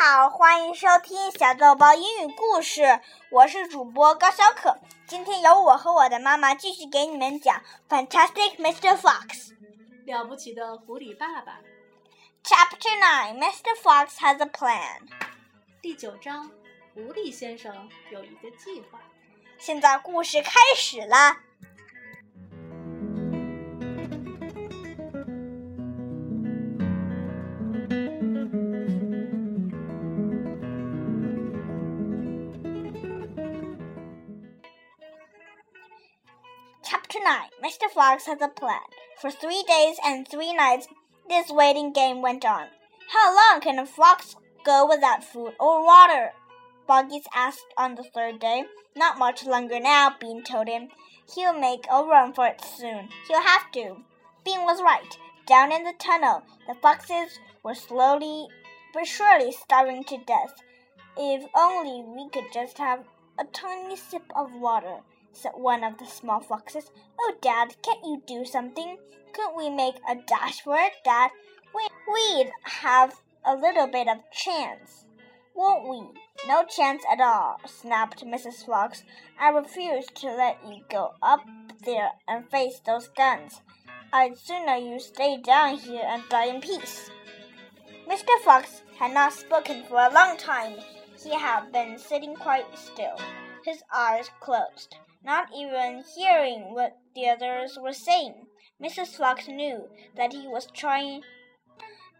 好，欢迎收听小豆包英语故事，我是主播高小可。今天由我和我的妈妈继续给你们讲《Fantastic Mr. Fox》。了不起的狐狸爸爸。Chapter Nine: Mr. Fox has a plan. 第九章，狐狸先生有一个计划。现在故事开始了。Mr. Fox has a plan. For three days and three nights, this waiting game went on. How long can a fox go without food or water? Boggies asked on the third day. Not much longer now, Bean told him. He'll make a run for it soon. He'll have to. Bean was right. Down in the tunnel, the foxes were slowly but surely starving to death. If only we could just have a tiny sip of water, said one of the small foxes. Oh, Dad, can't you do something? Couldn't we make a dash for it, Dad? We, we'd have a little bit of chance, won't we? No chance at all, snapped Mrs. Fox. I refuse to let you go up there and face those guns. I'd sooner you stay down here and die in peace. Mr. Fox had not spoken for a long time. He had been sitting quite still, his eyes closed, not even hearing what the others were saying. Mrs. Fox knew that he was trying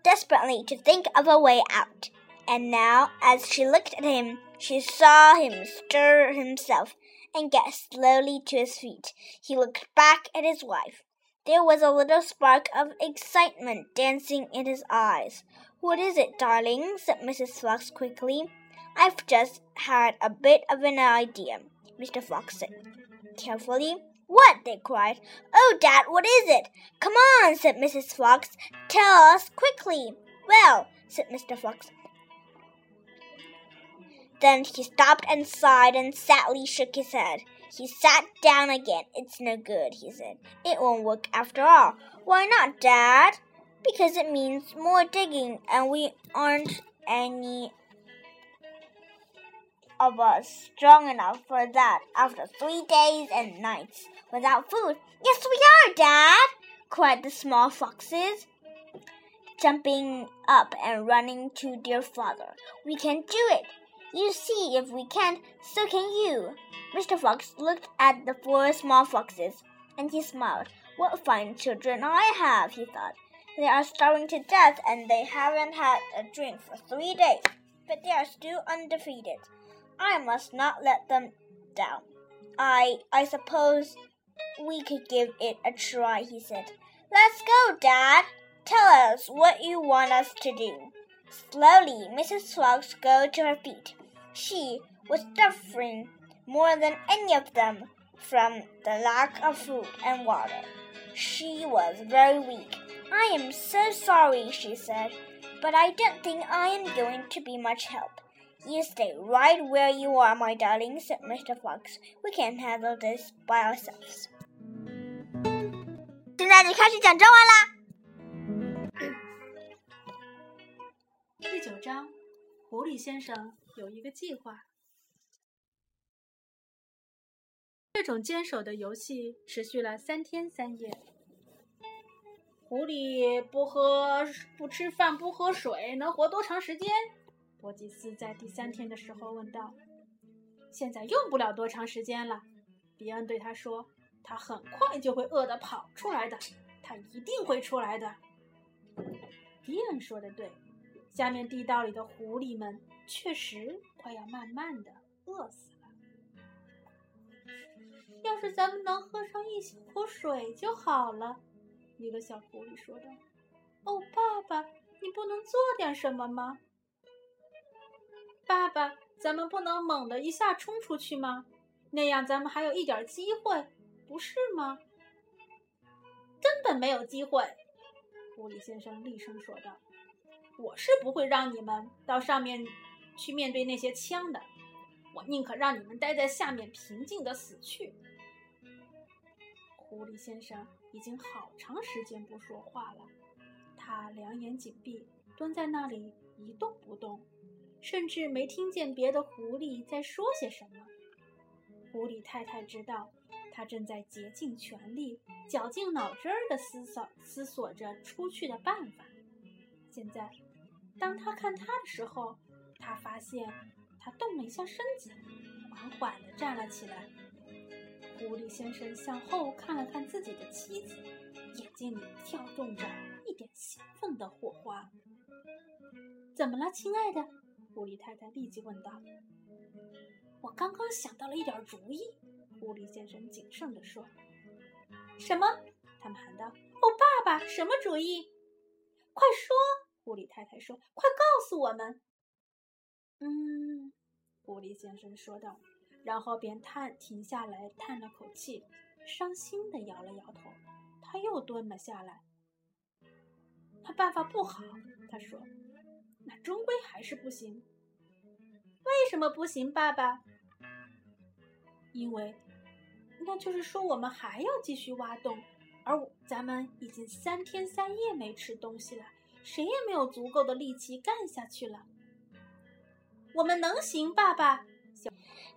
desperately to think of a way out. And now, as she looked at him, she saw him stir himself and get slowly to his feet. He looked back at his wife. There was a little spark of excitement dancing in his eyes. What is it, darling? said Mrs. Fox quickly. I've just had a bit of an idea, Mr. Fox said carefully. What? they cried. Oh, Dad, what is it? Come on, said Mrs. Fox. Tell us quickly. Well, said Mr. Fox. Then he stopped and sighed and sadly shook his head. He sat down again. It's no good, he said. It won't work after all. Why not, Dad? Because it means more digging, and we aren't any of us strong enough for that after three days and nights without food. Yes, we are, Dad! cried the small foxes, jumping up and running to dear father. We can do it. You see, if we can't, so can you. Mr. Fox looked at the four small foxes, and he smiled. What fine children I have, he thought. They are starving to death, and they haven't had a drink for three days, but they are still undefeated. I must not let them down. I I suppose we could give it a try, he said. Let's go, Dad. Tell us what you want us to do. Slowly, Mrs. Fox got to her feet. She was suffering more than any of them from the lack of food and water. She was very weak. I am so sorry, she said, but I don't think I am going to be much help. You stay right where you are, my darling, said Mr. Fox. We can't handle this by ourselves. 现在就开始讲中文啦。第九章，狐狸先生有一个计划。这种坚守的游戏持续了三天三夜。狐狸不喝、不吃饭、不喝水，能活多长时间？博吉斯在第三天的时候问道。现在用不了多长时间了，比恩对他说。他很快就会饿得跑出来的，他一定会出来的。比恩说的对。下面地道里的狐狸们确实快要慢慢的饿死了。要是咱们能喝上一小口水就好了，一个小狐狸说道。哦，爸爸，你不能做点什么吗？爸爸，咱们不能猛地一下冲出去吗？那样咱们还有一点机会，不是吗？根本没有机会，狐狸先生厉声说道。我是不会让你们到上面去面对那些枪的，我宁可让你们待在下面平静的死去。狐狸先生已经好长时间不说话了，他两眼紧闭，蹲在那里一动不动。甚至没听见别的狐狸在说些什么。狐狸太太知道，他正在竭尽全力、绞尽脑汁儿地思索思索着出去的办法。现在，当他看他的时候，他发现他动了一下身子，缓缓地站了起来。狐狸先生向后看了看自己的妻子，眼睛里跳动着一点兴奋的火花。“怎么了，亲爱的？”狐狸太太立即问道。“我刚刚想到了一点主意。”狐狸先生谨慎地说。“什么？”他们喊道。“哦，爸爸，什么主意？快说！”狐狸太太说，“快告诉我们。”“嗯。”狐狸先生说道。然后便叹停下来，叹了口气，伤心的摇了摇头。他又蹲了下来。他办法不好，他说：“那终归还是不行。”为什么不行，爸爸？因为，那就是说我们还要继续挖洞，而咱们已经三天三夜没吃东西了，谁也没有足够的力气干下去了。我们能行，爸爸。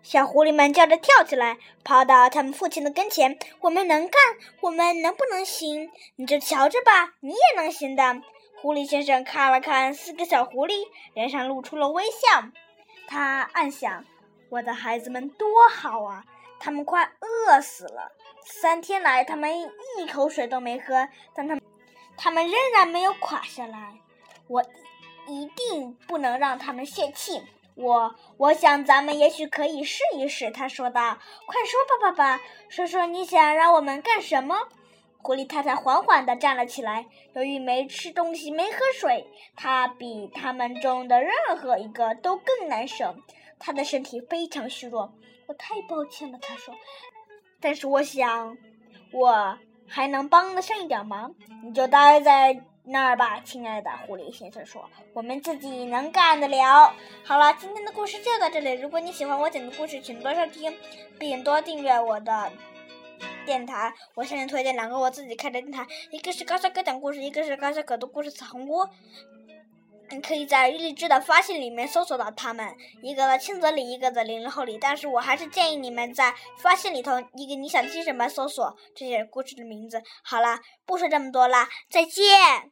小狐狸们叫着跳起来，跑到他们父亲的跟前。我们能干，我们能不能行？你就瞧着吧，你也能行的。狐狸先生看了看四个小狐狸，脸上露出了微笑。他暗想：我的孩子们多好啊！他们快饿死了，三天来他们一口水都没喝，但他们他们仍然没有垮下来。我一定不能让他们泄气。我我想咱们也许可以试一试，他说道。快说吧，爸爸，说说你想让我们干什么？狐狸太太缓缓地站了起来。由于没吃东西、没喝水，她比他们中的任何一个都更难受。她的身体非常虚弱。我太抱歉了，她说。但是我想，我还能帮得上一点忙。你就待在。那儿吧，亲爱的狐狸先生说：“我们自己能干得了。”好了，今天的故事就到这里。如果你喜欢我讲的故事，请多收听，并多订阅我的电台。我向你推荐两个我自己开的电台，一个是高小哥讲故事，一个是高小哥的故事彩虹屋。你可以在励志的发现里面搜索到他们，一个在青泽里，一个在零零后里。但是我还是建议你们在发现里头，一个你想听什么，搜索这些故事的名字。好了，不说这么多啦，再见。